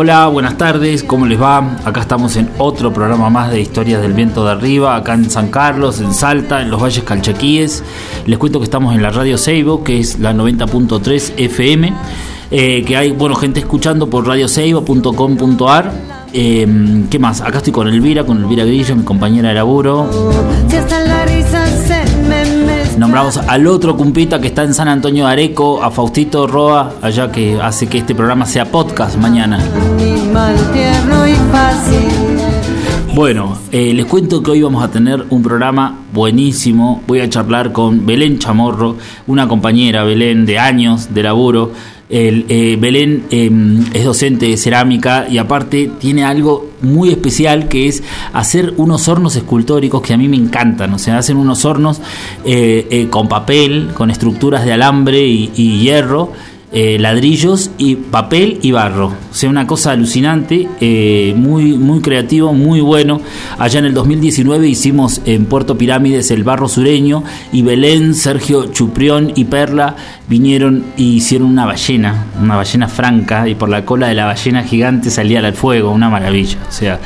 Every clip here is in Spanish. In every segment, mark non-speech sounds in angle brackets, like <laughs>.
Hola, buenas tardes, ¿cómo les va? Acá estamos en otro programa más de Historias del Viento de Arriba, acá en San Carlos, en Salta, en los Valles Calchaquíes. Les cuento que estamos en la radio Seibo, que es la 90.3 FM, eh, que hay, bueno, gente escuchando por radioseibo.com.ar. Eh, ¿Qué más? Acá estoy con Elvira, con Elvira Grillo, mi compañera de laburo. Nombramos al otro cumpita que está en San Antonio Areco, a Faustito Roa, allá que hace que este programa sea podcast mañana. Bueno, eh, les cuento que hoy vamos a tener un programa buenísimo. Voy a charlar con Belén Chamorro, una compañera, Belén, de años de laburo eh, Belén em, es docente de cerámica y aparte tiene algo muy especial que es hacer unos hornos escultóricos que a mí me encantan. O sea, hacen unos hornos eh, eh, con papel, con estructuras de alambre y hierro eh, ladrillos y papel y barro. O sea, una cosa alucinante, eh, muy, muy creativo, muy bueno. Allá en el 2019 hicimos en Puerto Pirámides el barro sureño y Belén, Sergio Chuprión y Perla vinieron y hicieron una ballena, una ballena franca y por la cola de la ballena gigante salía al fuego, una maravilla. O sea,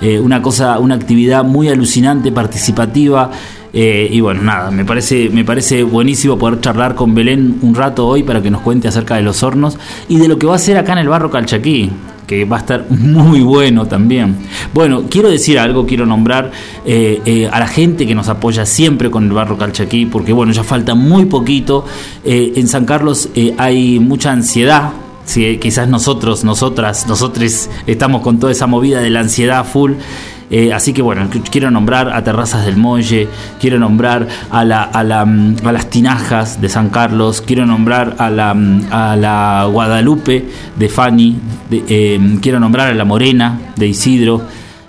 eh, una cosa, una actividad muy alucinante, participativa. Eh, y bueno, nada, me parece, me parece buenísimo poder charlar con Belén un rato hoy para que nos cuente acerca de los hornos y de lo que va a hacer acá en el barro Calchaquí que va a estar <laughs> muy bueno también. Bueno, quiero decir algo, quiero nombrar eh, a la gente que nos apoya siempre con el Barro Calchaquí, porque bueno, ya falta muy poquito. en San Carlos hay mucha ansiedad si quizás nosotros, nosotras, nosotros estamos con toda esa movida de la ansiedad full. Eh, así que bueno, quiero nombrar a Terrazas del Molle, quiero nombrar a, la, a, la, mm, a las Tinajas de San Carlos, quiero nombrar a la, mm, a la Guadalupe de Fanny, em, quiero nombrar a la Morena de Isidro.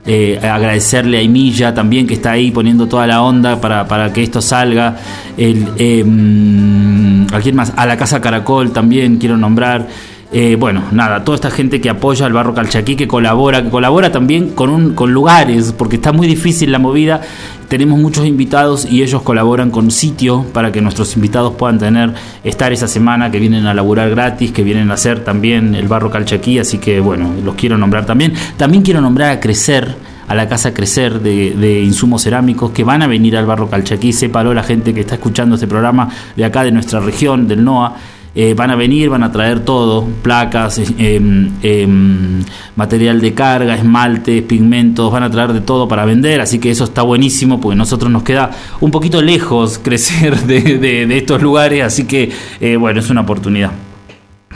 Eh, agradecerle a Emilla también que está ahí poniendo toda la onda para, para que esto salga. Em, ¿A quién más? A la Casa Caracol también quiero nombrar. Eh, bueno, nada, toda esta gente que apoya al barro calchaquí, que colabora, que colabora también con, un, con lugares, porque está muy difícil la movida. Tenemos muchos invitados y ellos colaboran con sitio para que nuestros invitados puedan tener, estar esa semana, que vienen a laburar gratis, que vienen a hacer también el barro calchaquí, así que bueno, los quiero nombrar también. También quiero nombrar a Crecer, a la Casa Crecer de, de, insumos cerámicos que van a venir al barro Calchaquí. Sépalo la gente que está escuchando este programa de acá, de nuestra región, del NOA. Eh, van a venir, van a traer todo, placas, em, material de carga, esmaltes, pigmentos, van a traer de todo para vender, así que eso está buenísimo, porque nosotros nos queda un poquito lejos <laughs> crecer de, estos lugares, así que eh, bueno, es una oportunidad.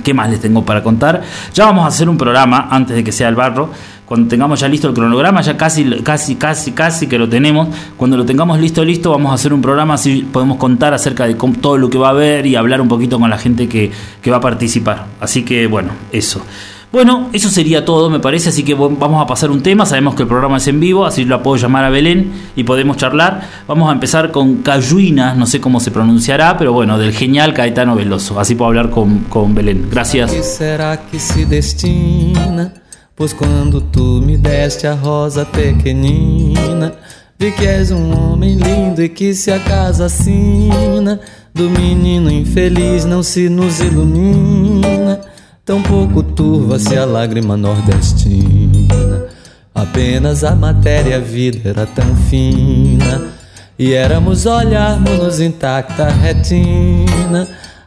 ¿Qué más les tengo para contar? Ya vamos a hacer un programa antes de que sea el barro cuando tengamos ya listo el cronograma, ya casi, casi, casi, casi que lo tenemos. Cuando lo tengamos listo, listo, vamos a hacer un programa así podemos contar acerca de todo lo que va a haber y hablar un poquito con la gente que, va a participar. Así que bueno, eso. Bueno, eso sería todo, me parece, así que vamos a pasar un tema, sabemos que el programa es en vivo, así lo puedo llamar a Belén y podemos charlar. Vamos a empezar con Cayuina, no sé cómo se pronunciará, pero bueno, del genial Caetano Veloso, así puedo hablar con, con Belén. Gracias. será que se destina? Pois quando tu me deste a rosa pequenina, vi que és um homem lindo e que se a casa assina do menino infeliz não se nos ilumina. Tão pouco turva-se a lágrima nordestina. Apenas a matéria a vida era tão fina. E éramos olharmos-nos intacta retina.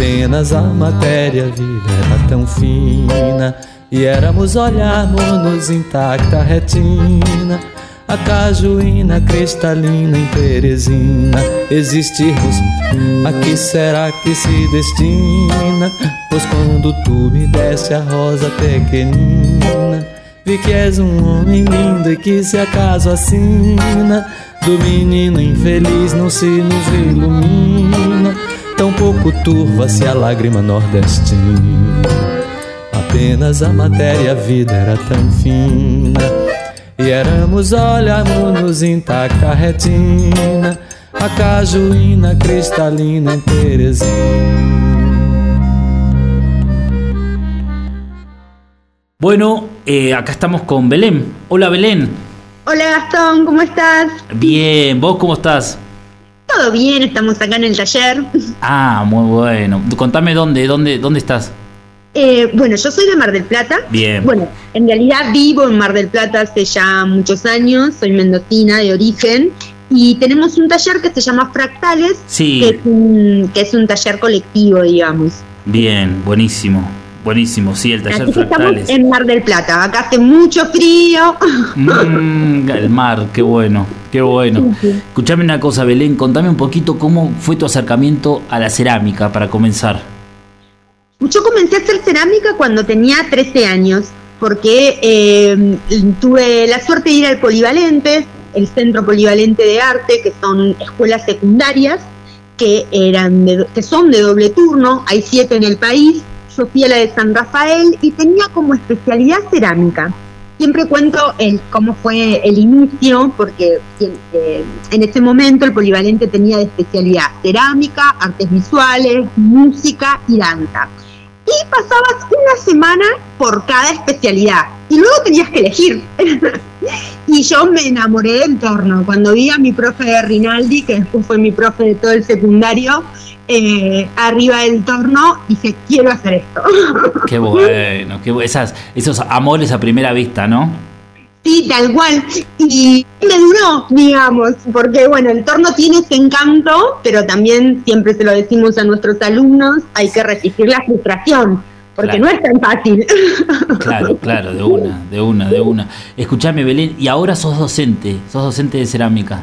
Apenas a matéria viva era tão fina, e éramos olharmos-nos intacta retina. A cajuína cristalina em Teresina. Existirmos, a que será que se destina? Pois quando tu me deste a rosa pequenina, vi que és um homem lindo e que se acaso assina, do menino infeliz não se nos ilumina, pouco turva-se a lágrima nordestina. Apenas a matéria, a vida era tão fina e éramos olharmos intacta retina, a cajuína cristalina em Teresina. Bueno, eh, acá estamos con Belén. Hola Belén. Hola Gastón, ¿cómo estás? Bien, ¿vos cómo estás? Todo bien, estamos acá en el taller. Ah, muy bueno. Contame dónde, dónde, dónde estás. Eh, bueno, yo soy de Mar del Plata. Bien. Bueno, en realidad vivo en Mar del Plata hace ya muchos años, soy mendocina de origen y tenemos un taller que se llama Fractales, Sí. que, es un, que es un taller colectivo, digamos. Bien, buenísimo. Buenísimo, sí, el taller Así estamos Fractales. en Mar del Plata, acá hace mucho frío. Mm, el mar, qué bueno, qué bueno. Sí, sí. Escuchame una cosa, Belén, contame un poquito cómo fue tu acercamiento a la cerámica para comenzar. Yo comencé a hacer cerámica cuando tenía 13 años, porque eh, tuve la suerte de ir al Polivalente, el Centro Polivalente de Arte, que son escuelas secundarias, que, eran de- que son de doble turno, hay siete en el país. Yo fui a la de San Rafael y tenía como especialidad cerámica. Siempre cuento el, cómo fue el inicio, porque eh, en ese momento el polivalente tenía de especialidad cerámica, artes visuales, música y danza y pasabas una semana por cada especialidad y luego tenías que elegir. <laughs> y yo me enamoré del torno. Cuando vi a mi profe de Rinaldi, que después fue mi profe de todo el secundario, eh, arriba del torno, dije, quiero hacer esto. <laughs> Qué bueno, qué bu- esas, esos amores a primera vista, ¿no? Sí, tal cual. Y me duró, digamos, porque bueno, el torno tiene ese encanto, pero también siempre se lo decimos a nuestros alumnos, hay que resistir la frustración, porque Claro. no es tan fácil. <laughs> Claro, claro, de una, de una, de una. Escuchame, Belén, y ahora sos docente, sos docente de cerámica.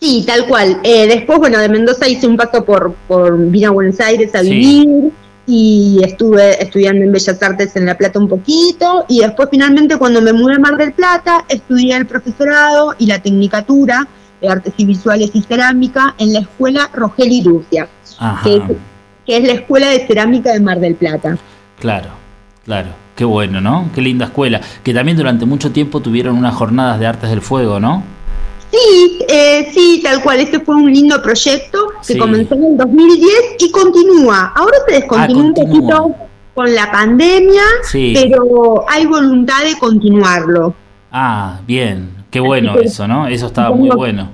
Sí, tal cual. Eh, después, bueno, de Mendoza hice un paso por, por vine a Buenos Aires a Sí. vivir y estuve estudiando en Bellas Artes en La Plata un poquito y después finalmente cuando me mudé a Mar del Plata estudié el profesorado y la tecnicatura de Artes y Visuales y Cerámica en la escuela Rogel Rusia, que es la escuela de cerámica de Mar del Plata. claro, claro. Qué bueno, ¿no? Qué linda escuela. Que también durante mucho tiempo tuvieron unas jornadas de artes del fuego, ¿no? Sí, eh, sí, tal cual. Ese fue un lindo proyecto que Sí. comenzó en el 2010 y continúa. Ahora se descontinuó Ah, un poquito con la pandemia, Sí. pero hay voluntad de continuarlo. Ah, bien. Qué bueno que- eso, ¿no? Eso estaba muy bueno.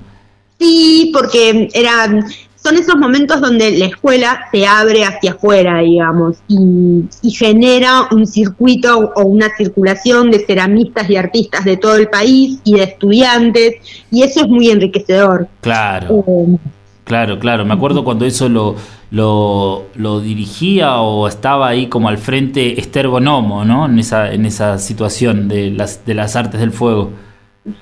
Sí, porque eran, son esos momentos donde la escuela se abre hacia afuera, digamos, y, y genera un circuito o una circulación de ceramistas y artistas de todo el país y de estudiantes, y eso es muy enriquecedor. Claro, Eh, claro, claro. Me acuerdo cuando eso lo, lo, lo dirigía o estaba ahí como al frente Esther Bonomo, ¿no? En esa, en esa situación de las, de las artes del fuego.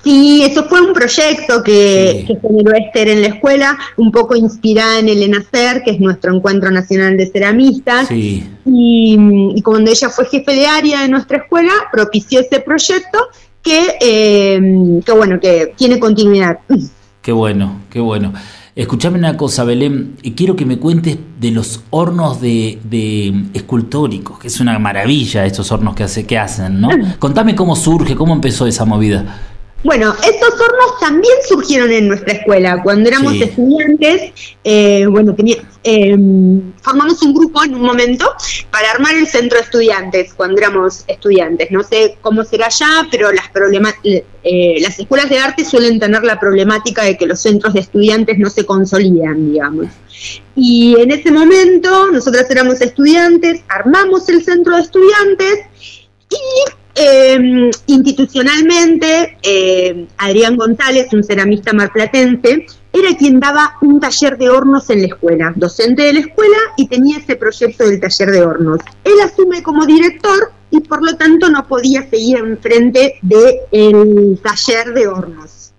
Sí, eso fue un proyecto que, Sí. que generó Esther en la escuela, un poco inspirada en el ENACER, que es nuestro Encuentro Nacional de Ceramistas. Sí, Y, y cuando ella fue jefe de área de nuestra escuela, propició ese proyecto que, eh, que bueno, que tiene continuidad. Qué bueno, qué bueno. Escuchame una cosa, Belén, quiero que me cuentes de los hornos de, de escultóricos, que es una maravilla estos hornos que, hace, que hacen, ¿no? Contame cómo surge, cómo empezó esa movida. Bueno, estos hornos también surgieron en nuestra escuela. Cuando éramos estudiantes, eh, bueno, eh, formamos un grupo en un momento para armar el centro de estudiantes cuando éramos estudiantes. No sé cómo será ya, pero las, eh, las escuelas de arte suelen tener la problemática de que los centros de estudiantes no se consolidan, digamos. Y en ese momento, nosotras éramos estudiantes, armamos el centro de estudiantes y eh, institucionalmente, eh, Adrián González, un ceramista marplatense, era quien daba un taller de hornos en la escuela, docente de la escuela y tenía ese proyecto del taller de hornos. Él asume como director y por lo tanto no podía seguir enfrente del taller de hornos.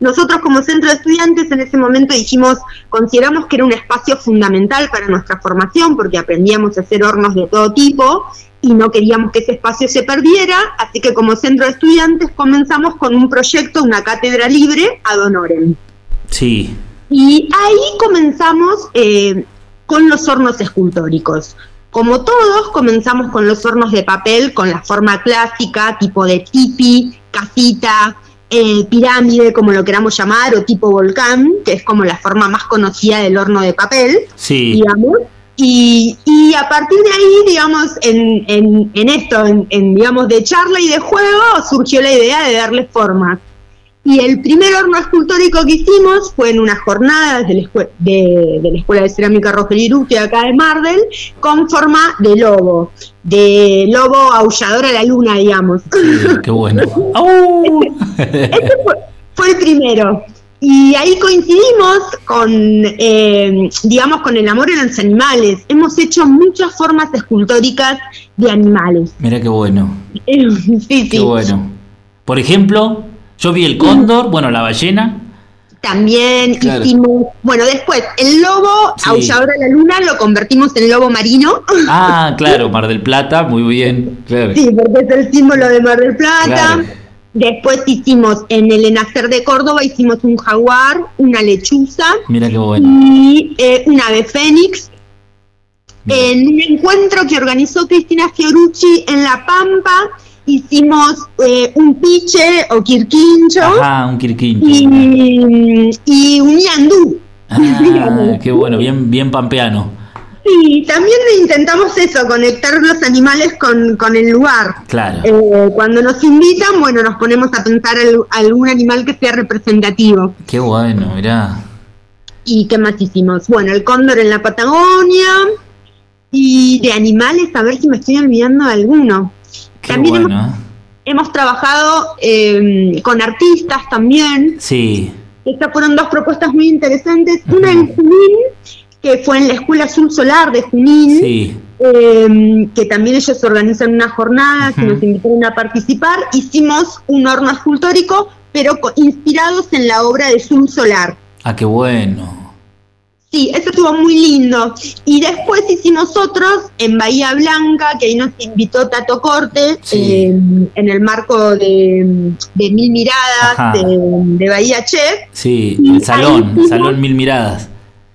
Nosotros como centro de estudiantes en ese momento dijimos, consideramos que era un espacio fundamental para nuestra formación porque aprendíamos a hacer hornos de todo tipo y no queríamos que ese espacio se perdiera, así que como centro de estudiantes comenzamos con un proyecto, una cátedra libre ad honorem. Sí. Y ahí comenzamos eh, con los hornos escultóricos. Como todos, comenzamos con los hornos de papel, con la forma clásica, tipo de tipi, casita, eh, pirámide, como lo queramos llamar, o tipo volcán, que es como la forma más conocida del horno de papel, sí. digamos. Y, y, a partir de ahí, digamos, en, en, en esto, en, digamos, de charla y de juego, surgió la idea de darle forma. Y el primer horno escultórico que hicimos fue en una jornada de la, de, de la Escuela de Cerámica Rogelio acá de Mardel, con forma de lobo, de lobo aullador a la luna, digamos. qué bueno. <laughs> este, este fue, fue el primero. Y ahí coincidimos con, eh, digamos, con el amor en los animales. Hemos hecho muchas formas escultóricas de animales. Mira qué bueno. sí, <laughs> sí. Qué bueno. Por ejemplo, yo vi el cóndor, bueno, la ballena. También claro. hicimos, bueno, después el lobo, sí. aullador a la luna, lo convertimos en lobo marino. Ah, claro, <laughs> Mar del Plata, muy bien. Claro. Sí, porque es el símbolo de Mar del Plata. Claro. Después hicimos en el Enacer de Córdoba, hicimos un jaguar, una lechuza Mira qué bueno. y eh, un ave fénix. Mira. En un encuentro que organizó Cristina Fiorucci en La Pampa, hicimos eh, un piche o quirquincho. Ajá, un quirquincho. Y, y un yandú. Ah, <laughs> qué bueno, bien, bien pampeano. Sí, también intentamos eso, conectar los animales con, con el lugar. Claro. Eh, cuando nos invitan, bueno, nos ponemos a pensar el, algún animal que sea representativo. Qué bueno, mirá. ¿Y qué más hicimos? Bueno, el cóndor en la Patagonia. Y de animales, a ver si me estoy olvidando de alguno. Qué también bueno. hemos, hemos trabajado eh, con artistas también. Sí. Estas fueron dos propuestas muy interesantes. Uh -huh. Una en Junín, que fue en la Escuela Azul Solar de Junín, sí. eh, que también ellos organizan una jornada, uh -huh. que nos invitaron a participar. Hicimos un horno escultórico, pero inspirados en la obra de Azul Solar. Ah, qué bueno. Sí, eso estuvo muy lindo. Y después hicimos otros en Bahía Blanca, que ahí nos invitó Tato Corte, sí. eh, en el marco de, de Mil Miradas de, de, Bahía Chef. Sí, el salón, Salón Mil Miradas.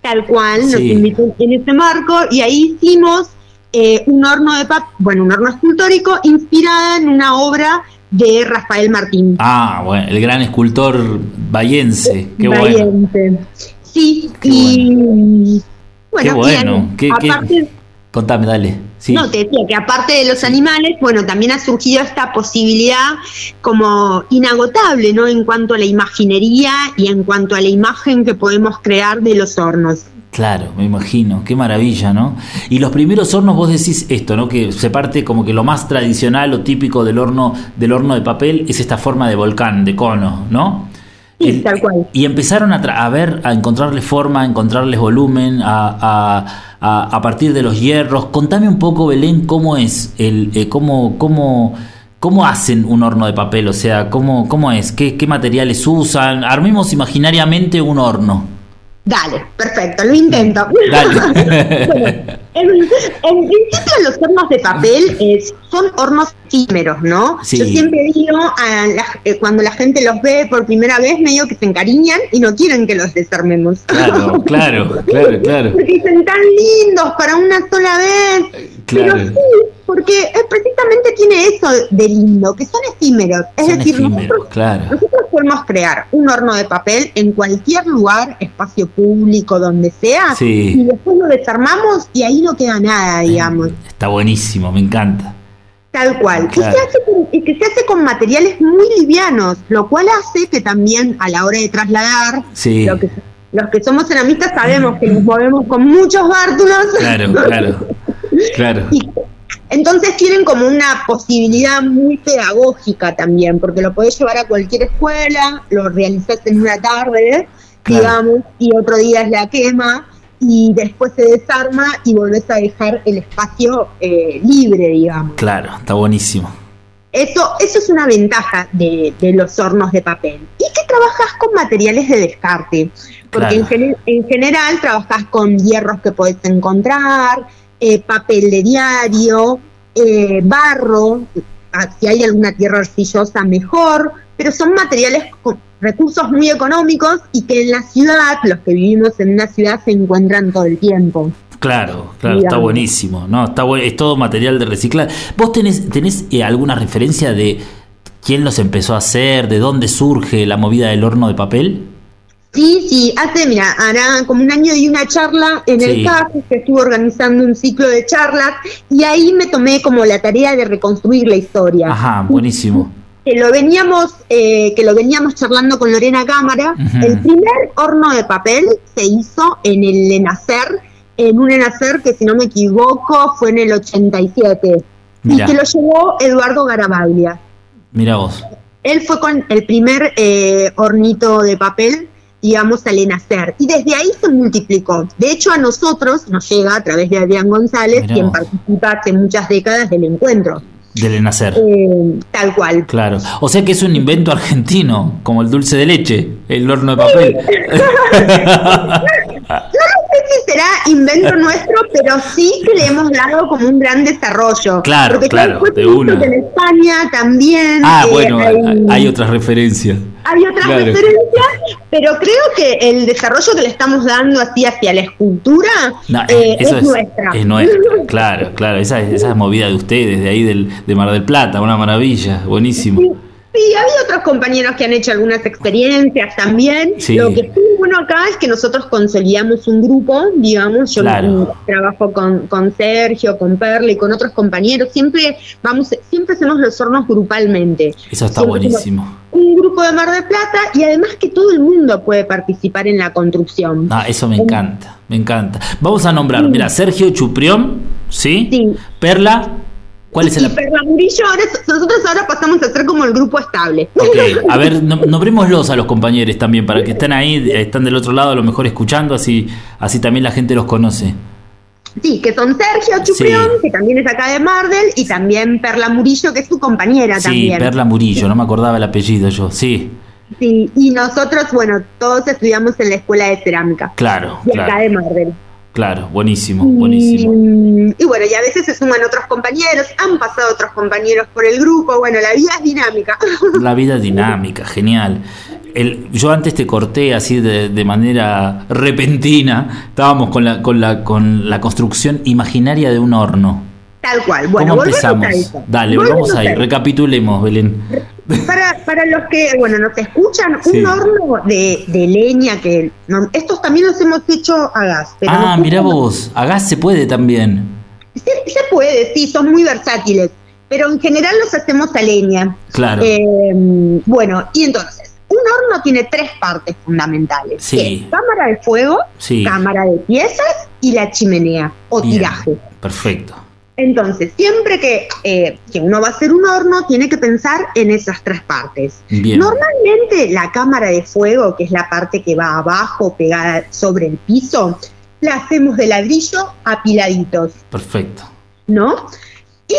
Tal cual, nos invitó en ese marco, y ahí hicimos eh, un horno de pap bueno, un horno escultórico inspirada en una obra de Rafael Martín. Ah, bueno, el gran escultor bayense. Qué bueno. Sí, qué y bueno, bueno, qué bueno. ¿Qué, aparte, qué? Contame, dale. Sí. No, te decía que aparte de los animales, bueno, también ha surgido esta posibilidad como inagotable, ¿no? En cuanto a la imaginería y en cuanto a la imagen que podemos crear de los hornos. Claro, me imagino, qué maravilla, ¿no? Y los primeros hornos, vos decís esto, ¿no? Que se parte como que lo más tradicional o típico del horno, del horno de papel es esta forma de volcán, de cono, ¿no? Sí, el, tal cual. Y empezaron a, a, ver, a encontrarles forma, a encontrarles volumen, a, a, a, partir de los hierros. Contame un poco, Belén, cómo es, el, eh, cómo, cómo, cómo hacen un horno de papel, o sea, cómo, cómo es, qué, qué materiales usan. Armemos imaginariamente un horno. Dale, perfecto, lo intento. <laughs> Dale. <laughs> Bueno, en, en principio los hornos de papel es- son hornos efímeros, ¿no? Sí. Yo siempre digo, a la- eh, cuando la gente los ve por primera vez, medio que se encariñan y no quieren que los desarmemos. Claro, claro, claro, claro. <laughs> Porque dicen tan lindos para una sola vez. Claro. Pero sí, porque precisamente tiene eso de lindo, que son efímeros. Es Son decir, efímeros, nosotros, claro. nosotros podemos crear un horno de papel en cualquier lugar, espacio público, donde sea, Sí. y después lo desarmamos y ahí no queda nada, digamos. Está buenísimo, me encanta. Tal cual. Claro. Y, se hace con, y que se hace con materiales muy livianos, lo cual hace que también a la hora de trasladar, Sí. lo que- los que somos ceramistas sabemos que nos movemos con muchos bártulos. Claro, claro. <laughs> Claro. Y entonces tienen como una posibilidad muy pedagógica también, porque lo podés llevar a cualquier escuela, lo realizás en una tarde, Claro. digamos, y otro día es la quema, y después se desarma y volvés a dejar el espacio eh, libre, digamos. Claro, está buenísimo. Eso, eso es una ventaja de, de los hornos de papel. Y que trabajas con materiales de descarte, porque Claro. en, en general trabajas con hierros que podés encontrar, eh, papel de diario, eh, barro, ah, si hay alguna tierra arcillosa mejor, pero son materiales con recursos muy económicos y que en la ciudad, los que vivimos en una ciudad, se encuentran todo el tiempo. Claro, claro, está buenísimo. No, está es todo material de reciclar. ¿Vos tenés, tenés eh, alguna referencia de quién los empezó a hacer, de dónde surge la movida del horno de papel? Sí, sí, hace, mira, hará como un año di una charla en Sí. el CAF, que estuvo organizando un ciclo de charlas, y ahí me tomé como la tarea de reconstruir la historia. Ajá, buenísimo. Que lo veníamos, eh, que lo veníamos charlando con Lorena Cámara. El primer horno de papel se hizo en el Enacer, en un Enacer que si no me equivoco fue en el 87, Mirá. y que lo llevó Eduardo Garabaglia. Mira vos. Él fue con el primer eh, hornito de papel, digamos, al Enacer. Y desde ahí se multiplicó. De hecho, a nosotros nos llega a través de Adrián González, Mirá quien participa hace muchas décadas del encuentro. Del nacer. Eh, tal cual. Claro. O sea que es un invento argentino, como el dulce de leche, el horno de papel. <laughs> No sé si será invento nuestro, pero sí que le hemos dado como un gran desarrollo. Claro, Porque claro, de una. En España también. ah, eh, bueno, hay otras referencias. Hay otras Claro. referencias, pero creo que el desarrollo que le estamos dando así hacia la escultura No, eh, eso es, nuestra. Es nuestra, <laughs> claro, claro. Esa, es- esa es movida de ustedes, de ahí del, de Mar del Plata, una maravilla, buenísimo. Sí, sí, ha habido otros compañeros que han hecho algunas experiencias también. Sí. Lo que sí bueno acá es que nosotros consolidamos un grupo, digamos, yo Claro. trabajo con, con Sergio, con Perla y con otros compañeros, siempre vamos, siempre hacemos los hornos grupalmente. Eso está Siempre buenísimo. Un grupo de Mar del Plata y además que todo el mundo puede participar en la construcción. Ah, eso me encanta, me encanta. Vamos a nombrar, mira, Sergio Chuprión, ¿sí? Sí. Perla, ¿cuál es y el Perla Murillo, ahora, nosotros ahora pasamos a ser como el grupo estable. Ok, <laughs> a ver, no- nombrémoslos a los compañeros también, para que estén ahí, están del otro lado a lo mejor escuchando, así, así también la gente los conoce. Sí, que son Sergio Chuprión, Sí. que también es acá de Mardel, y también Perla Murillo, que es su compañera Sí, también. Perla Murillo, no me acordaba el apellido yo, sí, Sí, y nosotros, bueno, todos estudiamos en la escuela de cerámica, claro, acá claro, de Mardel. Claro, buenísimo, buenísimo. Y, y bueno, y a veces se suman otros compañeros, han pasado otros compañeros por el grupo, bueno, la vida es dinámica. <laughs> La vida dinámica, genial. El, yo antes te corté así de, de manera repentina, estábamos con la, con, la, con la construcción imaginaria de un horno. Tal cual. Bueno, ¿Cómo volvemos empezamos? a. Dale, Volvemos volvamos ahí, a recapitulemos, Belén. Para, para los que, bueno, nos escuchan, Sí. un horno de, de leña que no- estos también los hemos hecho a gas. Pero Ah, no- vos, a gas se puede también. Se, se puede, sí, son muy versátiles, pero en general los hacemos a leña. Claro. Eh, bueno, y entonces, un horno tiene tres partes fundamentales. Sí. que es cámara de fuego, Sí. cámara de piezas y la chimenea o Bien, tiraje. Perfecto. Entonces, siempre que, eh, que uno va a hacer un horno, tiene que pensar en esas tres partes. Bien. Normalmente la cámara de fuego, que es la parte que va abajo, pegada sobre el piso, la hacemos de ladrillo apiladitos, Perfecto. ¿no? Y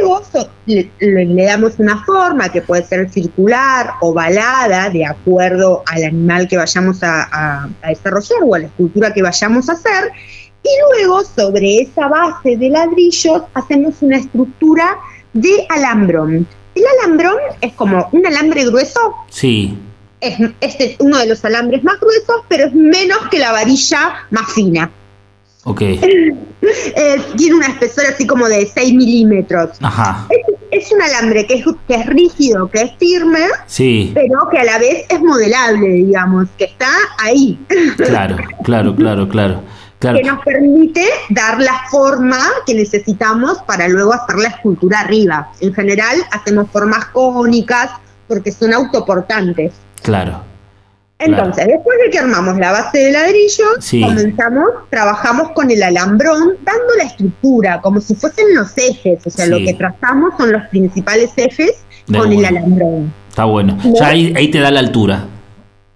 luego le, le, damos una forma que puede ser circular, ovalada, de acuerdo al animal que vayamos a, a desarrollar o a la escultura que vayamos a hacer. Y luego sobre esa base de ladrillos hacemos una estructura de alambrón. El alambrón es como un alambre grueso. Sí. Es, es uno de los alambres más gruesos, pero es menos que la varilla más fina. Ok. <laughs> Eh, tiene una espesor así como de 6 milímetros. Ajá. Es, un alambre que es, que es rígido, que es firme, sí. pero que a la vez es modelable, digamos, que está ahí. Claro, claro, claro, claro. Que nos permite dar la forma que necesitamos para luego hacer la escultura arriba. En general hacemos formas cónicas porque son autoportantes. Claro. Entonces, después de que armamos la base de ladrillo, comenzamos, trabajamos con el alambrón, dando la estructura, como si fuesen los ejes, o sea, lo que trazamos son los principales ejes con el alambrón. Está bueno. Ya ahí, ahí te da la altura.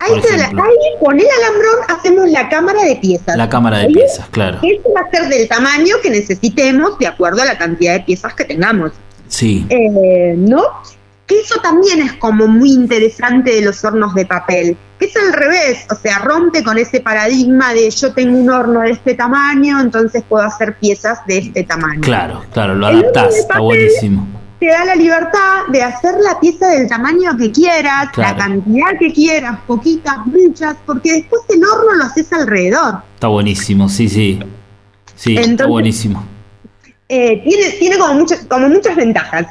La, ahí, con el alambrón hacemos la cámara de piezas. La cámara de piezas, claro. Eso va a ser del tamaño que necesitemos de acuerdo a la cantidad de piezas que tengamos. Sí. Eh, ¿No? Que eso también es como muy interesante de los hornos de papel, que es al revés, o sea, rompe con ese paradigma de yo tengo un horno de este tamaño, entonces puedo hacer piezas de este tamaño. Claro, claro, lo adaptás, está buenísimo. Te da la libertad de hacer la pieza del tamaño que quieras, la cantidad que quieras, poquitas, muchas, porque después el horno lo haces alrededor. Está buenísimo, sí, sí. Sí, está buenísimo. Eh, tiene, tiene como, muchas, como muchas ventajas.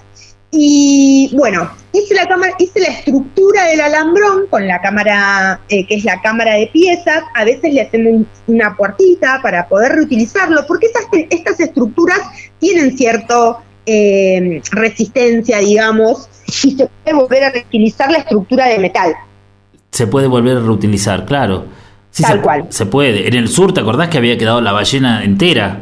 Y bueno, hice la cámara, hice la estructura del alambrón con la cámara, eh, que es la cámara de piezas. A veces le hacemos una puertita para poder reutilizarlo, porque estas, estas estructuras tienen cierto eh, resistencia, digamos, y se puede volver a reutilizar la estructura de metal. Se puede volver a reutilizar, claro. tal cual. Se puede. En el sur, ¿te acordás que había quedado la ballena entera?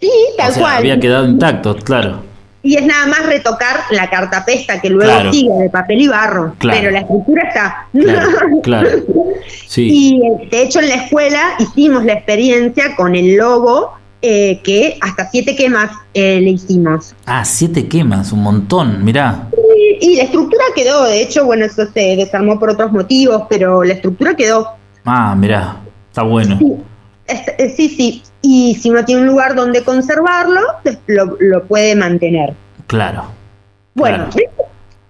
Sí, tal cual. Había quedado intacto, claro y es nada más retocar la cartapesta que luego sigue de papel y barro, pero la estructura está. Claro, <laughs> Y de hecho en la escuela hicimos la experiencia con el logo eh, que hasta siete quemas eh, le hicimos. Ah, siete quemas, un montón, mirá. Y, la estructura quedó, de hecho, bueno, eso se desarmó por otros motivos, pero la estructura quedó. Ah, mirá, está bueno. Eh, sí, sí. Y si uno tiene un lugar donde conservarlo, pues, lo, puede mantener. Claro. Bueno,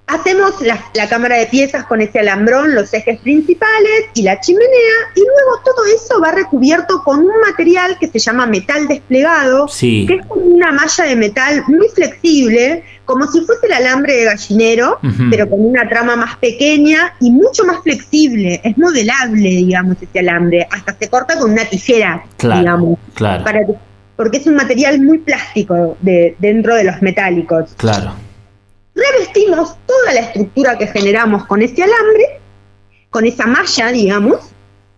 hacemos la, cámara de piezas con ese alambrón, los ejes principales y la chimenea, y luego todo eso va recubierto con un material que se llama metal desplegado, que es como una malla de metal muy flexible, como si fuese el alambre de gallinero, pero con una trama más pequeña y mucho más flexible. Es modelable, digamos, ese alambre. Hasta se corta con una tijera, digamos. Claro. porque es un material muy plástico de, dentro de los metálicos. Claro. Revestimos toda la estructura que generamos con ese alambre, con esa malla, digamos,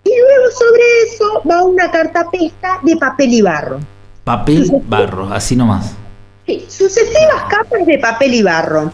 y luego sobre eso va una cartapesta de papel y barro. Papel, barro, así nomás. Sí, sucesivas capas de papel y barro.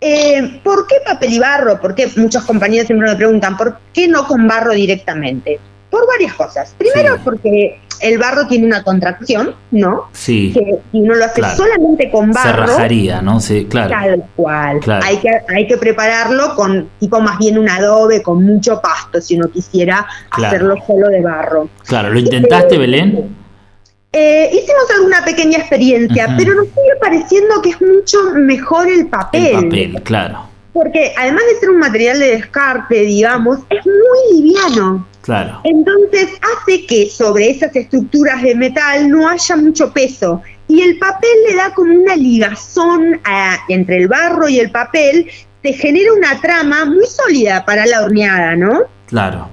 Eh, ¿Por qué papel y barro? Porque muchos compañeros siempre me preguntan, ¿por qué no con barro directamente? Por varias cosas. Primero, porque el barro tiene una contracción, ¿no? Sí. Que si uno lo hace solamente con barro. Se rajaría, ¿no? Sí, claro. Tal cual. Hay, que, hay que prepararlo con tipo más bien un adobe, con mucho pasto, si uno quisiera hacerlo solo de barro. Claro, ¿lo intentaste, Belén? Eh, hicimos alguna pequeña experiencia, pero nos sigue pareciendo que es mucho mejor el papel. El papel, claro. Porque además de ser un material de descarte, digamos, es muy liviano. Claro. Entonces hace que sobre esas estructuras de metal no haya mucho peso. Y el papel le da como una ligazón entre el barro y el papel, se genera una trama muy sólida para la horneada, ¿no? Claro.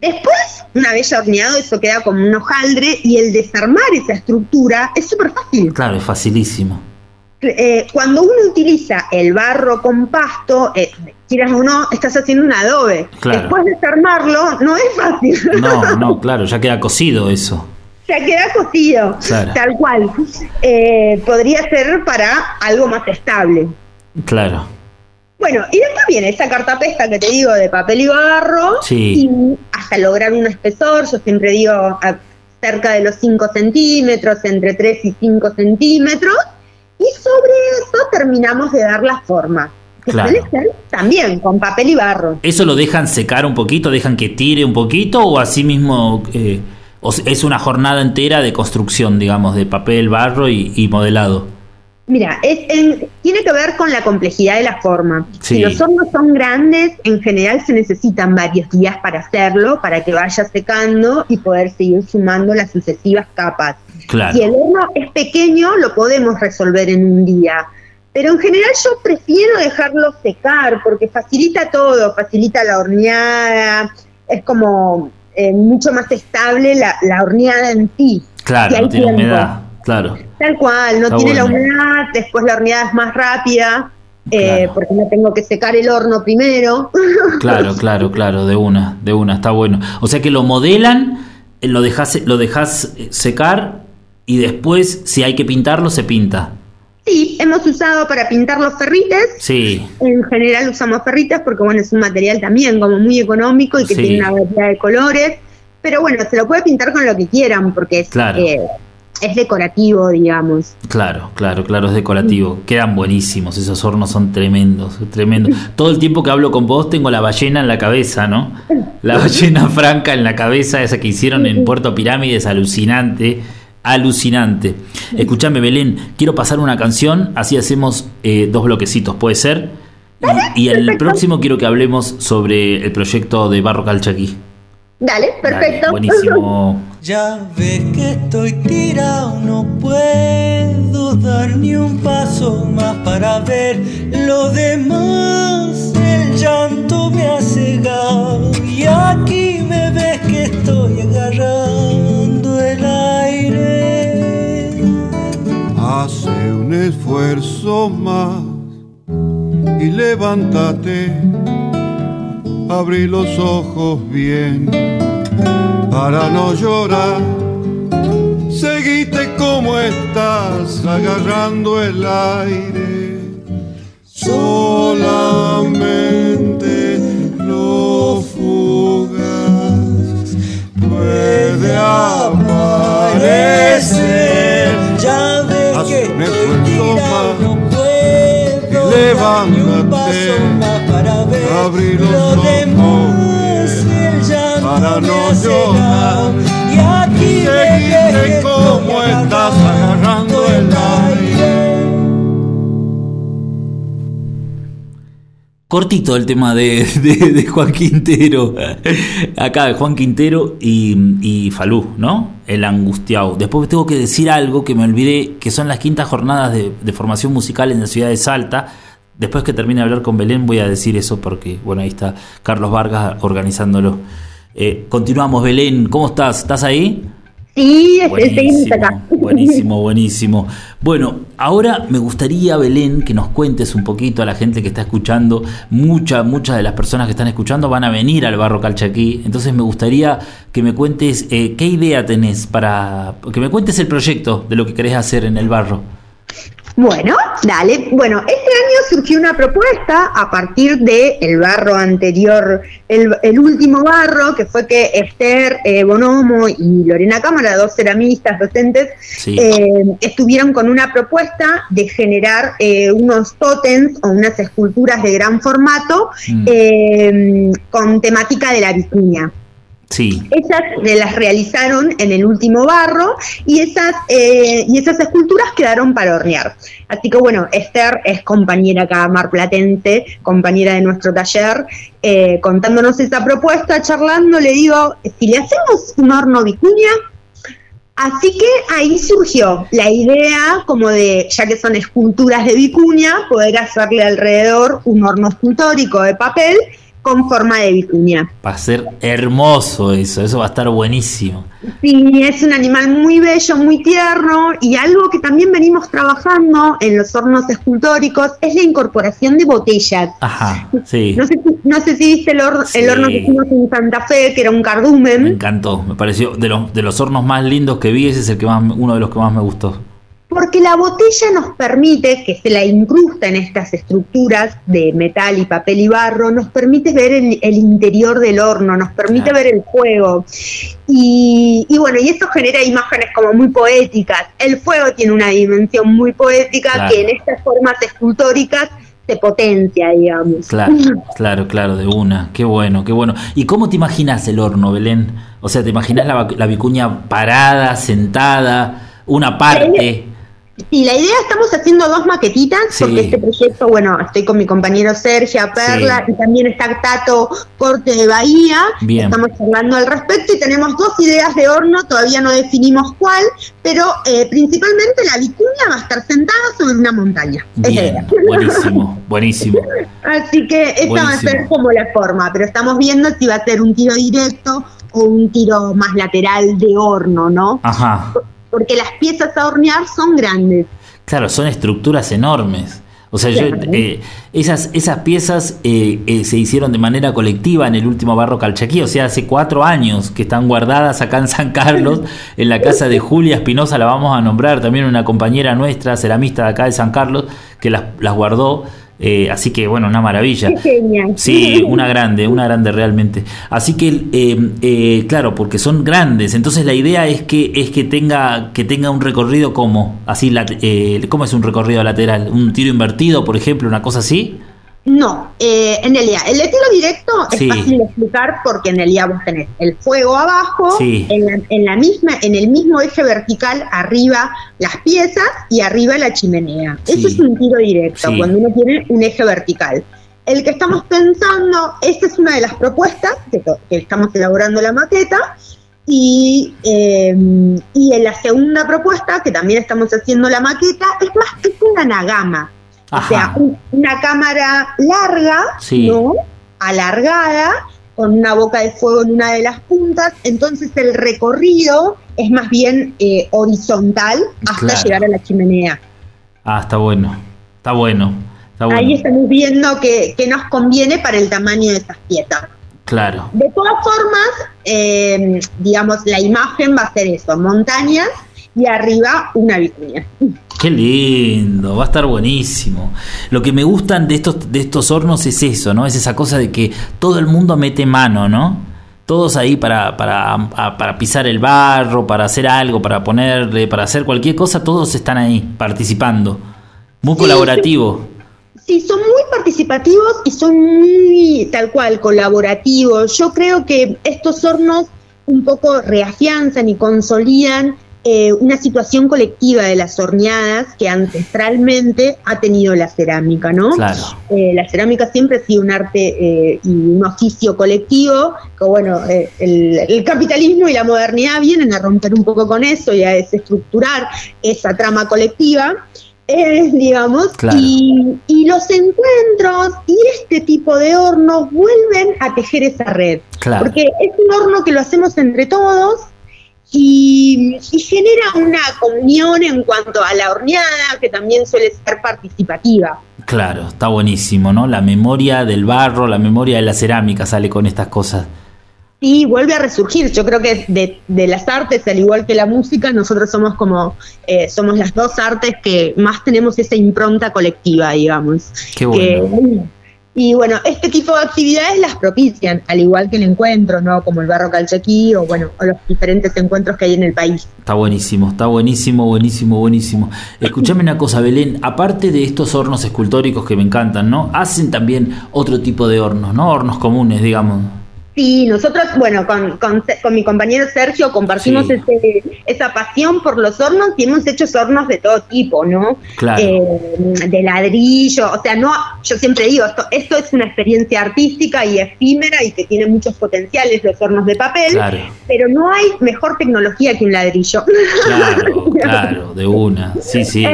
Después, una vez ya horneado, eso queda como un hojaldre y el desarmar esa estructura es súper fácil. Claro, es facilísimo. Eh, cuando uno utiliza el barro con pasto, eh, quieras o no, estás haciendo un adobe. Después de desarmarlo, no es fácil. No, <laughs> no, claro, ya queda cocido eso. Ya queda cocido, tal cual. Eh, podría ser para algo más estable. Claro. Bueno, y después viene esa cartapesta que te digo de papel y barro, y hasta lograr un espesor, yo siempre digo cerca de los 5 centímetros, entre 3 y 5 centímetros, sobre eso terminamos de dar la forma. Que Claro. suele ser también con papel y barro. ¿Eso lo dejan secar un poquito, dejan que tire un poquito o así mismo eh, es una jornada entera de construcción, digamos, de papel, barro y, y modelado? Mira, es en- tiene que ver con la complejidad de la forma. Sí. Si los hornos son grandes, en general se necesitan varios días para hacerlo, para que vaya secando y poder seguir sumando las sucesivas capas. Claro. Si el horno es pequeño, lo podemos resolver en un día. Pero en general yo prefiero dejarlo secar porque facilita todo, facilita la horneada, es como eh, mucho más estable la, la horneada en sí. Claro, si no tiene humedad. Claro. Tal cual, no Está tiene la humedad, después la horneada es más rápida, eh, Claro. porque no tengo que secar el horno primero. <laughs> Claro, claro, claro, de una, de una, está bueno. O sea que lo modelan, eh, lo dejas, lo dejas eh, secar y después, si hay que pintarlo, se pinta. sí, hemos usado para pintar los ferrites, Sí, en general usamos ferrites porque bueno, es un material también como muy económico y que Sí. tiene una variedad de colores, pero bueno, se lo puede pintar con lo que quieran porque es, Claro. eh, es decorativo, digamos. claro, claro, claro, es decorativo. Quedan buenísimos, esos hornos son tremendos, tremendos. Todo el tiempo que hablo con vos tengo la ballena en la cabeza, ¿no? La ballena franca en la cabeza, esa que hicieron en Puerto Pirámides, alucinante. Alucinante. Escúchame, Belén, quiero pasar una canción, así hacemos eh, dos bloquecitos, ¿puede ser? Y, y el próximo quiero que hablemos sobre el proyecto de Barro Calchaquí. Dale, Dale, perfecto. buenísimo. <laughs> Ya ves que estoy tirado, no puedo dar ni un paso más para ver lo demás. El llanto me ha cegado y aquí me ves que estoy agarrando el aire. Hace un esfuerzo más y levántate. Abrí los ojos bien para no llorar. Seguite como estás agarrando el aire. Solamente lo fugaz puede aparecer. Ya ves Haz que un esfuerzo más no puedo levántate. paso más para ver Abrí los lo ojos para no llorar. Y aquí Seguite como estás agarrando el aire. Cortito el tema de, de- de Juan Quintero. Acá Juan Quintero y, y Falú, ¿no? El angustiado. Después tengo que decir algo que me olvidé, que son las quintas jornadas de, de formación musical en la ciudad de Salta. Después que termine de hablar con Belén voy a decir eso porque, bueno, ahí está Carlos Vargas organizándolo. Eh, continuamos, Belén. ¿Cómo estás? ¿Estás ahí? Sí, seguimos acá. buenísimo, <laughs> buenísimo. Bueno, ahora me gustaría, Belén, que nos cuentes un poquito a la gente que está escuchando. Muchas, muchas de las personas que están escuchando van a venir al Barro Calchaquí. Entonces me gustaría que me cuentes eh, qué idea tenés para... Que me cuentes el proyecto de lo que querés hacer en el barro. Bueno, dale. Bueno, este año surgió una propuesta a partir del el barro anterior, el, el último barro, que fue que Esther eh, Bonomo y Lorena Cámara, dos ceramistas docentes, Sí. eh, estuvieron con una propuesta de generar eh, unos tótems o unas esculturas de gran formato Mm. eh, con temática de la vicuña. Sí, Esas eh, las realizaron en el último barro y esas, eh, y esas esculturas quedaron para hornear. Así que bueno, Esther es compañera acá marplatense, compañera de nuestro taller, eh, contándonos esa propuesta, charlando, le digo, si le hacemos un horno vicuña, Así que ahí surgió la idea como de, ya que son esculturas de vicuña, poder hacerle alrededor un horno escultórico de papel con forma de vicuña. va a ser hermoso eso, eso va a estar buenísimo. Sí, es un animal muy bello, muy tierno y algo que también venimos trabajando en los hornos escultóricos es la incorporación de botellas. Ajá, sí. No sé, si- no sé si viste el, hor- Sí. el horno que hicimos en Santa Fe, que era un Me cardumen. encantó, me pareció de los, de los hornos más lindos que vi, ese es el que más, me- uno de los que más me gustó. Porque la botella nos permite, que se la incrusta en estas estructuras de metal y papel y barro, nos permite ver el, interior del horno, nos permite ver el fuego. Y, bueno, y eso genera imágenes como muy poéticas. El fuego tiene una dimensión muy poética que en estas formas escultóricas se potencia, digamos. Claro, <laughs> claro, claro, de una. Qué bueno, qué bueno. ¿Y cómo te imaginas el horno, Belén? O sea, ¿te imaginas la, la vicuña parada, sentada, una parte? Sí, la idea estamos haciendo dos maquetitas, porque este proyecto, bueno, estoy con mi compañero Sergio Perla y también está Tato Corte de Bahía. Estamos hablando al respecto y tenemos dos ideas de horno, todavía no definimos cuál, pero eh, principalmente la vicuña va a estar sentada sobre una montaña. Bien, buenísimo, <laughs> buenísimo. Así que esta va a ser como la forma, pero estamos viendo si va a ser un tiro directo o un tiro más lateral de horno, ¿no? Ajá porque las piezas a hornear son grandes. Claro, son estructuras enormes. O sea, eh, esas, esas piezas eh, eh, se hicieron de manera colectiva en el último barro calchaquí, o sea, hace cuatro años que están guardadas acá en San Carlos, <laughs> en la casa de Julia Espinosa, la vamos a nombrar, también una compañera nuestra, ceramista de acá de San Carlos, que las, las guardó eh, así que bueno, una maravilla. Sí, una grande, una grande realmente. Así que, eh, eh, claro, porque son grandes. Entonces la idea es que es que tenga que tenga un recorrido como así, ¿cómo es un recorrido lateral? Un tiro invertido, por ejemplo, una cosa así. No, eh, en el el estilo directo es fácil de explicar porque en el IA vos tenés el fuego abajo, en, la, misma, en el mismo eje vertical arriba las piezas y arriba la chimenea. Eso es un tiro directo, cuando uno tiene un eje vertical. El que estamos pensando, esta es una de las propuestas que, estamos elaborando la maqueta, y, eh, y en la segunda propuesta, que también estamos haciendo la maqueta, es más, es una nagama o sea, una cámara larga, ¿no? Alargada, con una boca de fuego en una de las puntas, entonces el recorrido es más bien eh, horizontal hasta llegar a la chimenea. Ah, está bueno, está bueno. Ahí estamos viendo que, nos conviene para el tamaño de esas piezas. Claro. De todas formas, eh, digamos, la imagen va a ser eso, montañas y arriba una vicuña. Qué lindo, va a estar buenísimo. Lo que me gustan de estos, de estos hornos es eso, ¿no? Es esa cosa de que todo el mundo mete mano, ¿no? Todos ahí para, para, para pisar el barro, para hacer algo, para ponerle, para hacer cualquier cosa, todos están ahí participando. Muy colaborativo. Sí, son muy participativos y son muy tal cual colaborativos. Yo creo que estos hornos un poco reafianzan y consolidan eh, una situación colectiva de las horneadas que ancestralmente ha tenido la cerámica, ¿no? Claro. Eh, la cerámica siempre ha sido un arte eh, y un oficio colectivo, que bueno, el, capitalismo y la modernidad vienen a romper un poco con eso y a desestructurar esa trama colectiva. digamos, y, y, los encuentros y este tipo de hornos vuelven a tejer esa red. Claro. Porque es un horno que lo hacemos entre todos, y, genera una comunión en cuanto a la horneada, que también suele ser participativa. Claro, está buenísimo, ¿no? La memoria del barro, la memoria de la cerámica sale con estas cosas. Y vuelve a resurgir. Yo creo que de, las artes, al igual que la música, nosotros somos como, eh, somos las dos artes que más tenemos esa impronta colectiva, digamos. Qué bueno. Y bueno, este tipo de actividades las propician, al igual que el encuentro, ¿no? Como el barro calchaquí o bueno, o los diferentes encuentros que hay en el país. Está buenísimo, está buenísimo, buenísimo, buenísimo. Escúchame una cosa, Belén, aparte de estos hornos escultóricos que me encantan, ¿no? Hacen también otro tipo de hornos, ¿no? Hornos comunes, digamos. Sí, nosotros, bueno, con, con, mi compañero Sergio compartimos esa pasión por los hornos y hemos hecho hornos de todo tipo, ¿no? Claro. Eh, de ladrillo, o sea, no, yo siempre digo, esto, esto es una experiencia artística y efímera y que tiene muchos potenciales los hornos de papel, pero no hay mejor tecnología que un ladrillo. Claro, <laughs> claro, de una, sí, sí.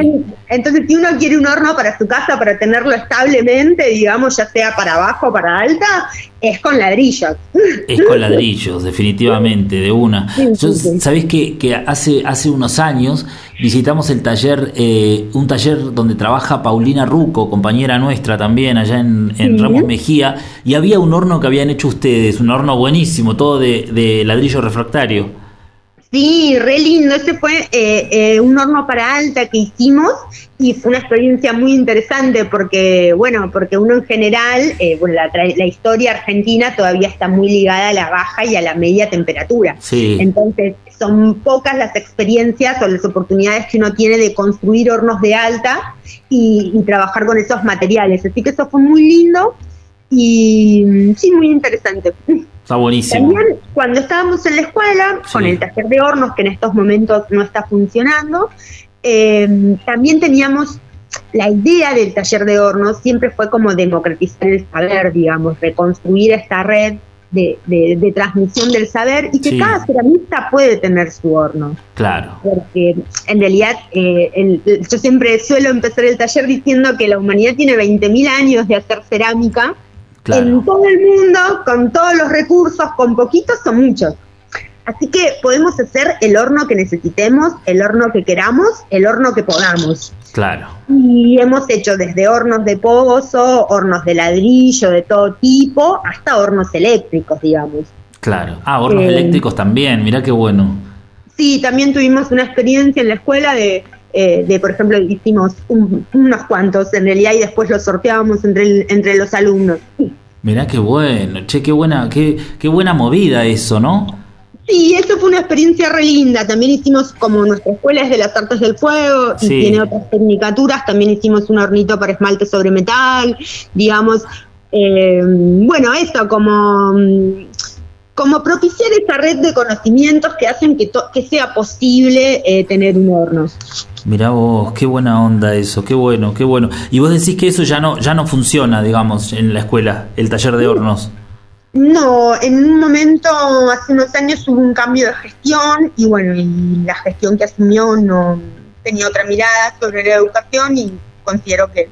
Entonces, si uno quiere un horno para su casa, para tenerlo establemente, digamos, ya sea para abajo o para alta, es con ladrillos. Es con ladrillos, definitivamente, de una. ¿Sabés que, que, hace, hace unos años visitamos el taller, eh, un taller donde trabaja Paulina Ruco, compañera nuestra también, allá en, en Ramos Mejía, y había un horno que habían hecho ustedes, un horno buenísimo, todo de, de ladrillo refractario. Sí, re lindo. Ese fue eh, eh, un horno para alta que hicimos y fue una experiencia muy interesante porque, bueno, porque uno en general, eh, bueno, la, la, historia argentina todavía está muy ligada a la baja y a la media temperatura. Sí. Entonces, son pocas las experiencias o las oportunidades que uno tiene de construir hornos de alta y, y trabajar con esos materiales. Así que eso fue muy lindo y sí, muy interesante. Está buenísimo. También cuando estábamos en la escuela, Sí. con el taller de hornos, que en estos momentos no está funcionando, eh, también teníamos la idea del taller de hornos, siempre fue como democratizar el saber, digamos, reconstruir esta red de, de- de transmisión del saber y que Sí. cada ceramista puede tener su horno Claro. porque en realidad eh, el- el- yo siempre suelo empezar el taller diciendo que la humanidad tiene 20.000 años de hacer cerámica Claro. en todo el mundo, con todos los recursos, con poquitos o muchos. Así que podemos hacer el horno que necesitemos, el horno que queramos, el horno que podamos. Claro. Y hemos hecho desde hornos de pozo, hornos de ladrillo, de todo tipo, hasta hornos eléctricos, digamos. Claro. Ah, hornos Eh, eléctricos también, mirá qué bueno. Sí, también tuvimos una experiencia en la escuela de, eh, de por ejemplo, hicimos un- unos cuantos en realidad y después los sorteábamos entre, el- entre los alumnos. Mirá qué bueno, che, qué buena, qué, qué buena movida eso, ¿no? Sí, eso fue una experiencia re linda. También hicimos, como nuestra escuela es de las artes del fuego y Sí. tiene otras tecnicaturas, también hicimos un hornito para esmalte sobre metal, digamos. eh, bueno, eso, como, mm, como propiciar esa red de conocimientos que hacen que, to- que sea posible eh, tener un horno. Mirá vos, qué buena onda eso, qué bueno, qué bueno. Y vos decís que eso ya no, ya no funciona, digamos, en la escuela, el taller de hornos. No, en un momento, hace unos años hubo un cambio de gestión y bueno, y la gestión que asumió no tenía otra mirada sobre la educación y considero que,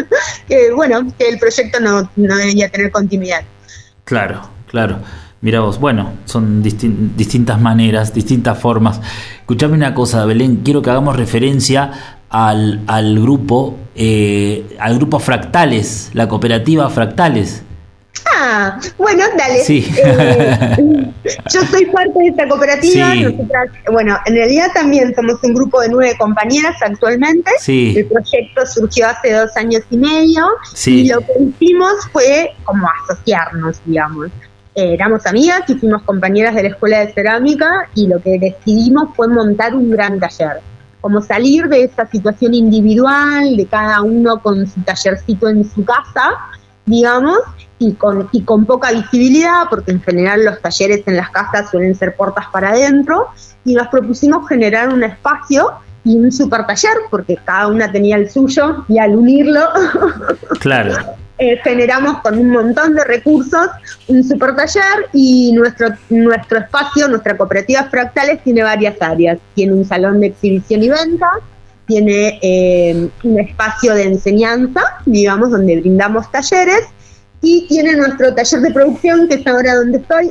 <laughs> que bueno, que el proyecto no, no debería tener continuidad. Claro, claro. Mira vos, bueno, son distin- distintas maneras, distintas formas. Escuchame una cosa, Belén, quiero que hagamos referencia al, al grupo, eh, al grupo Fractales, la cooperativa Fractales. Ah, bueno, dale. Sí. Eh, yo soy parte de esta cooperativa. Sí. Nosotras, bueno, en realidad también somos un grupo de nueve compañeras actualmente. Sí. El proyecto surgió hace dos años y medio Sí. y lo que hicimos fue como asociarnos, digamos. Eh, éramos amigas y fuimos compañeras de la escuela de cerámica y lo que decidimos fue montar un gran taller. Como salir de esa situación individual, de cada uno con su tallercito en su casa, digamos, y con, y con poca visibilidad, porque en general los talleres en las casas suelen ser puertas para adentro, y nos propusimos generar un espacio y un super taller, porque cada una tenía el suyo, y al unirlo <laughs> Claro, eh, generamos con un montón de recursos un super taller y nuestro, nuestro espacio, nuestra cooperativa Fractales tiene varias áreas. Tiene un salón de exhibición y venta, tiene eh, un espacio de enseñanza, digamos, donde brindamos talleres y tiene nuestro taller de producción, que es ahora donde estoy,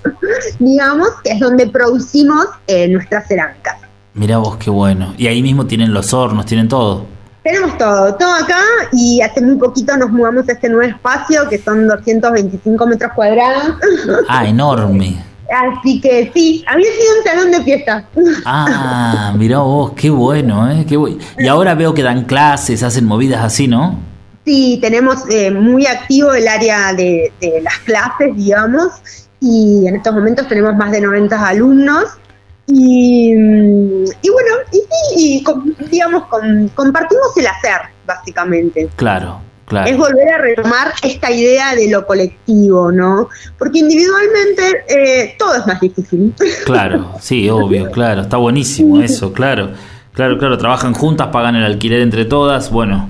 <laughs> digamos, que es donde producimos eh, nuestras cerámicas. mira vos, qué bueno. Y ahí mismo tienen los hornos, tienen todo. Tenemos todo, todo acá y hace muy poquito nos mudamos a este nuevo espacio que son 225 metros cuadrados. Ah, enorme. <laughs> Así que sí, había sido un salón de fiesta. <laughs> Ah, mira vos, qué bueno, ¿eh? Qué bu- Y ahora veo que dan clases, hacen movidas así, ¿no? Sí, tenemos eh, muy activo el área de, de las clases, digamos, y en estos momentos tenemos más de 90 alumnos. Y, mm, y bueno, y sí, y digamos, com- compartimos el hacer, básicamente. Claro, claro. es volver a retomar esta idea de lo colectivo, ¿no? Porque individualmente eh, todo es más difícil. <laughs> Claro, sí, obvio, claro. Está buenísimo eso, claro. Claro, claro, trabajan juntas, pagan el alquiler entre todas, bueno.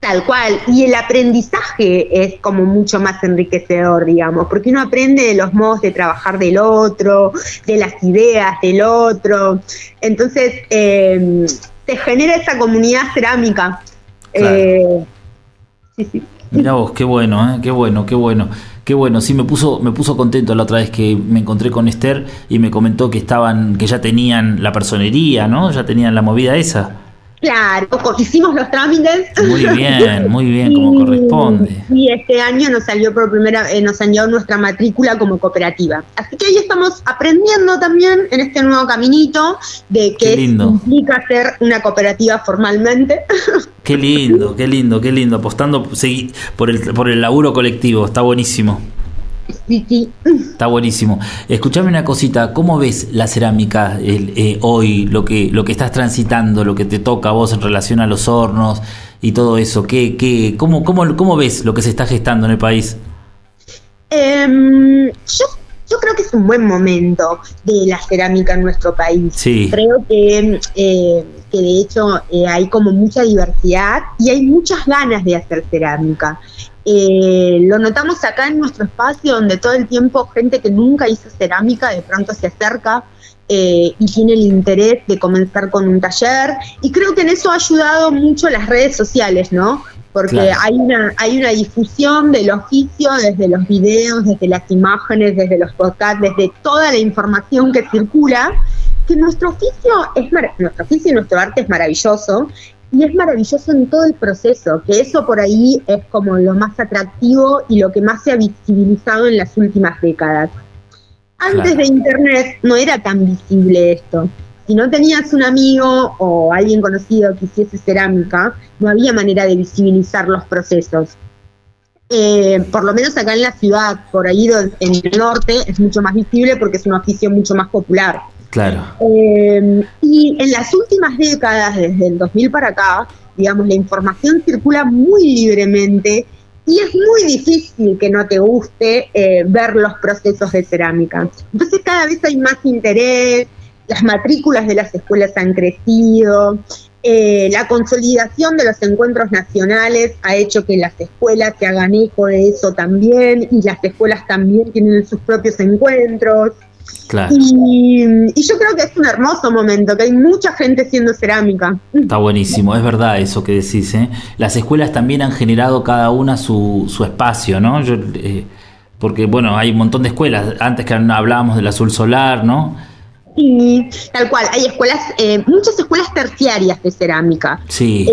Tal cual. Y el aprendizaje es como mucho más enriquecedor, digamos, porque uno aprende de los modos de trabajar del otro, de las ideas del otro. Entonces, eh, se genera esa comunidad cerámica. Claro. Eh, sí, vos, qué bueno, ¿eh? qué bueno, qué bueno, qué bueno. Sí, me puso, me puso contento la otra vez que me encontré con Esther y me comentó que estaban, que ya tenían la personería, ¿no? Ya tenían la movida esa. Claro, hicimos los trámites. Muy bien, muy bien, como <laughs> corresponde. Y este año nos salió por primera eh, nos salió nuestra matrícula como cooperativa. Así que ahí estamos aprendiendo también en este nuevo caminito de qué, implica ser una cooperativa formalmente. <laughs> Qué lindo, qué lindo, qué lindo, apostando por el, por el laburo colectivo, está buenísimo. Está buenísimo. Escuchame una cosita, ¿cómo ves la cerámica eh, hoy, lo que, lo que estás transitando, lo que te toca a vos en relación a los hornos y todo eso? ¿Qué, qué, cómo, cómo, cómo ves lo que se está gestando en el país? Em, yo, creo que es un buen momento de la cerámica en nuestro país. Creo que, eh, que de hecho eh, hay como mucha diversidad y hay muchas ganas de hacer cerámica. Eh, lo notamos acá en nuestro espacio, donde todo el tiempo gente que nunca hizo cerámica de pronto se acerca eh, y tiene el interés de comenzar con un taller. Y creo que en eso ha ayudado mucho las redes sociales, ¿no? Porque hay, una, hay una difusión del oficio desde los videos, desde las imágenes, desde los podcasts, desde toda la información que circula que nuestro oficio es nuestro oficio y nuestro arte es maravilloso y es maravilloso en todo el proceso, que eso por ahí es como lo más atractivo y lo que más se ha visibilizado en las últimas décadas. Antes de Internet no era tan visible esto. Si no tenías un amigo o alguien conocido que hiciese cerámica, no había manera de visibilizar los procesos. Eh, por lo menos acá en la ciudad, por ahí en el norte, es mucho más visible porque es un oficio mucho más popular. Claro. Eh, y en las últimas décadas, desde el 2000 para acá, digamos, la información circula muy libremente y es muy difícil que no te guste eh, ver los procesos de cerámica. Entonces cada vez hay más interés, las matrículas de las escuelas han crecido, eh, la consolidación de los encuentros nacionales ha hecho que las escuelas se hagan eco de eso también y las escuelas también tienen sus propios encuentros. Y, yo creo que es un hermoso momento, que hay mucha gente haciendo cerámica. Está buenísimo, es verdad eso que decís. ¿eh? Las escuelas también han generado cada una su, su espacio, ¿no? Eh, porque, bueno, hay un montón de escuelas. Antes que hablábamos del azul solar, ¿no? Sí, tal cual. Hay escuelas, eh, muchas escuelas terciarias de cerámica. Sí.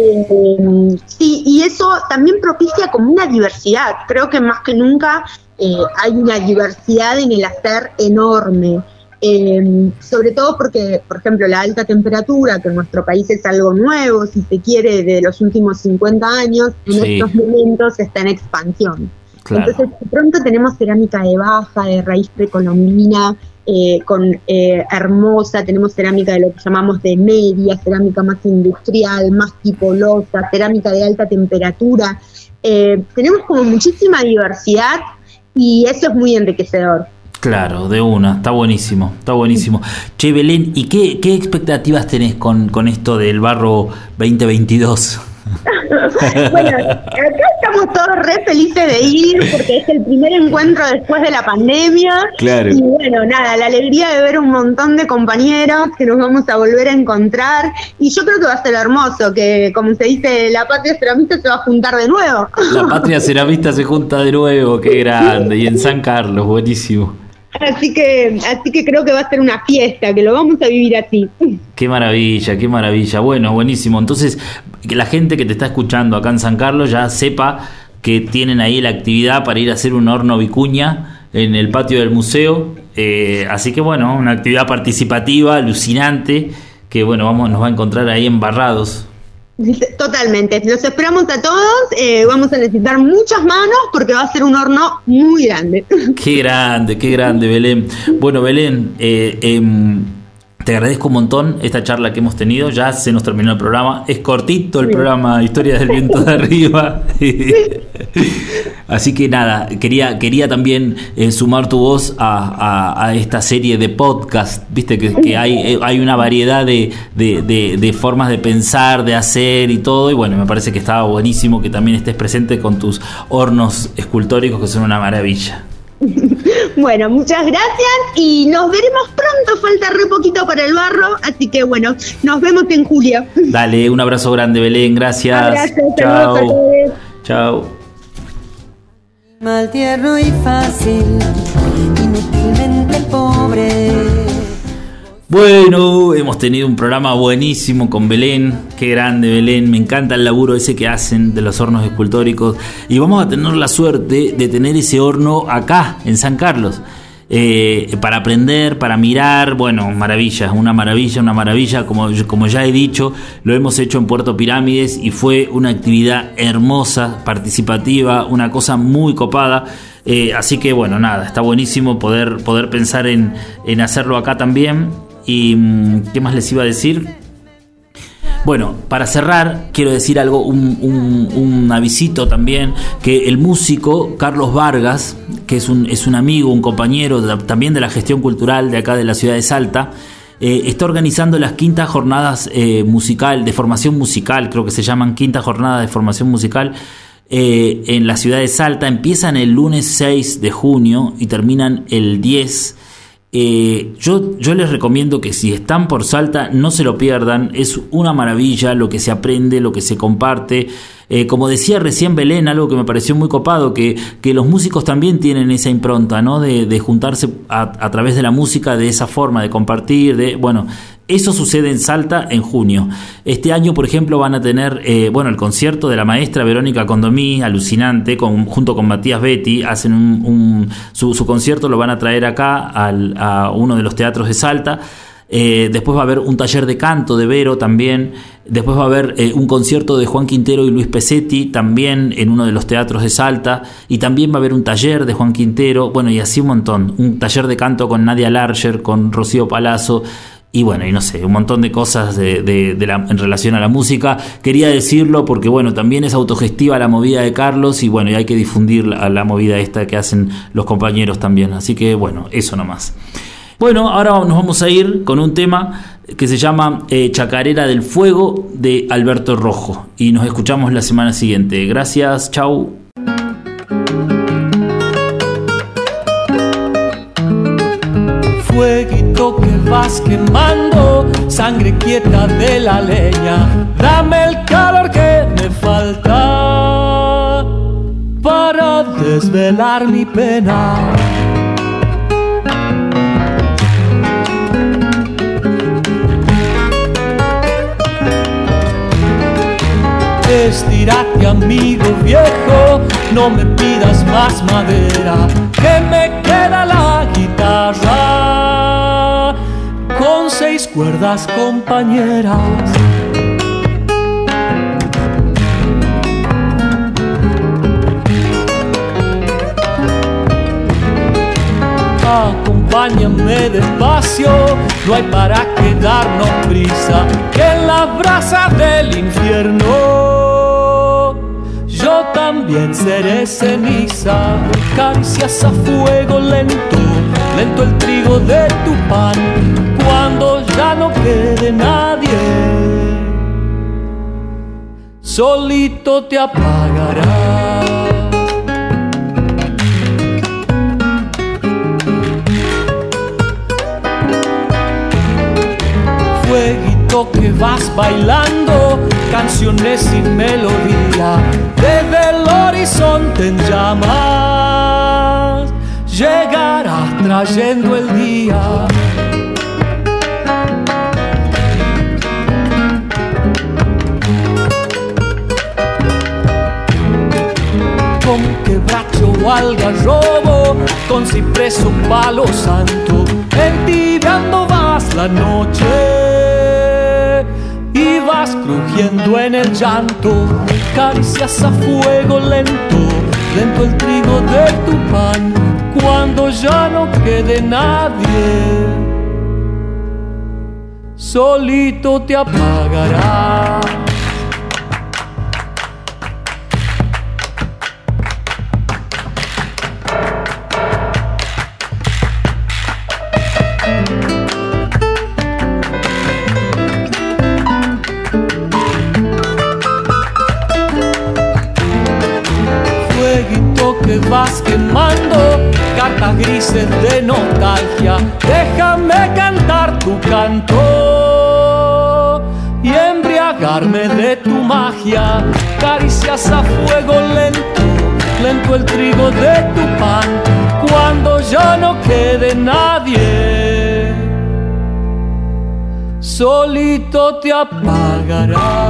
sí, y eso también propicia como una diversidad. Creo que más que nunca eh, hay una diversidad en el hacer enorme. Eh, sobre todo porque, por ejemplo, la alta temperatura, que en nuestro país es algo nuevo, si se quiere, de los últimos 50 años, en estos momentos está en expansión. Entonces, de pronto tenemos cerámica de baja, de raíz precolombina, eh, con hermosa, tenemos cerámica de lo que llamamos de media, cerámica más industrial, más tipolosa, cerámica de alta temperatura. tenemos como muchísima diversidad y eso es muy enriquecedor. Claro, de una, está buenísimo, está buenísimo. Che, Belén, ¿y qué, qué expectativas tenés con, con esto del barro 2022? <laughs> bueno, acá estamos todos re felices de ir porque es el primer encuentro después de la pandemia. Claro. Y bueno, nada, la alegría de ver un montón de compañeros que nos vamos a volver a encontrar. Y yo creo que va a ser hermoso, que como se dice, la patria ceramista se va a juntar de nuevo. La patria <laughs> ceramista se junta de nuevo, qué grande. Y en San Carlos, buenísimo. Así que, así que creo que va a ser una fiesta, que lo vamos a vivir así. Qué maravilla, qué maravilla. Bueno, buenísimo. Entonces, que la gente que te está escuchando acá en San Carlos ya sepa que tienen ahí la actividad para ir a hacer un horno vicuña en el patio del museo. Eh, así que bueno, una actividad participativa, alucinante, que bueno, vamos, nos va a encontrar ahí embarrados Totalmente, los esperamos a todos, eh, vamos a necesitar muchas manos porque va a ser un horno muy grande. Qué grande, qué grande, Belén. Bueno, Belén, eh, em, te agradezco un montón esta charla que hemos tenido. Ya se nos terminó el programa. Es cortito el programa Historias del Viento de Arriba. Así que nada, quería, quería también eh, sumar tu voz a, esta serie de podcast. Viste que, hay, eh, hay una variedad de, de, formas de pensar, de hacer y todo. Y bueno, me parece que estaba buenísimo que también estés presente con tus hornos escultóricos que son una maravilla. <laughs> Bueno, muchas gracias y nos veremos pronto. Falta re poquito para el barro, así que bueno, nos vemos en julio. Dale, un abrazo grande, Belén. Gracias. Gracias. Chao. Chao. Mal tierno y fácil, inútilmente pobre Bueno, hemos tenido un programa buenísimo con Belén, qué grande Belén, me encanta el laburo ese que hacen de los hornos escultóricos y vamos a tener la suerte de tener ese horno acá, en San Carlos. Eh, para aprender, para mirar, bueno, maravilla, una maravilla, una maravilla, como, como ya he dicho, lo hemos hecho en Puerto Pirámides y fue una actividad hermosa, participativa, una cosa muy copada. Eh, así que bueno, nada, está buenísimo poder, poder pensar en, en hacerlo acá también. ¿Y mm, qué más les iba a decir? Bueno, para cerrar, quiero decir algo, un, avisito también, que el músico Carlos Vargas, que es un, es un amigo, un compañero también de la gestión cultural de acá de la ciudad de Salta, eh, está organizando las quintas jornadas eh, musical, de formación musical, creo que se llaman quintas jornadas de formación musical, eh, en la ciudad de Salta. Empiezan el lunes 6 de junio y terminan el 10 eh, yo, yo les recomiendo que si están por Salta no se lo pierdan, es una maravilla lo que se aprende, lo que se comparte. Eh, como decía recién Belén, algo que me pareció muy copado, que, que los músicos también tienen esa impronta, ¿no? De, de juntarse a, a, través de la música de esa forma, de compartir, de, bueno, eso sucede en Salta en junio. Este año, por ejemplo, van a tener, eh, bueno, el concierto de la maestra Verónica Condomí, alucinante, con, junto con Matías Betty, hacen un, su, su, concierto, lo van a traer acá al, a uno de los teatros de Salta. Eh, después va a haber un taller de canto de Vero también. Después va a haber eh, un concierto de Juan Quintero y Luis Pesetti también en uno de los teatros de Salta. Y también va a haber un taller de Juan Quintero. Bueno, y así un montón. Un taller de canto con Nadia Larger, con Rocío Palazzo y bueno, y no sé, un montón de cosas de, en relación a la música. Quería decirlo porque, bueno, también es autogestiva la movida de Carlos y bueno, y hay que difundir la, la movida esta que hacen los compañeros también. Así que, bueno, eso nomás. Bueno, ahora nos vamos a ir con un tema que se llama eh, Chacarera del Fuego de Alberto Rojo y nos escuchamos la semana siguiente. Gracias, chau. Fueguito que vas quemando, sangre quieta de la leña, dame el calor que me falta para desvelar mi pena. Estirate amigo viejo, no me pidas más madera, que me queda la guitarra. Con seis cuerdas compañeras. Acompáñame despacio, no hay para quedarnos prisa, que en la brasa del infierno también seré ceniza, caricias a fuego lento, lento el trigo de tu pan, cuando ya no quede nadie, solito te apagará. fueguito que vas bailando, canciones sin melodía, horizonte en llamas, llegarás trayendo el día. Con quebracho o algarrobo, con ciprés o palo santo, entibiando vas la noche crujiendo en el llanto, caricias a fuego lento, lento el trigo de tu pan, cuando ya no quede nadie, solito te apagará. Quemando cartas grises de nostalgia. Déjame cantar tu canto y embriagarme de tu magia. Caricias a fuego lento, lento el trigo de tu pan. Cuando ya no quede nadie, solito te apagará.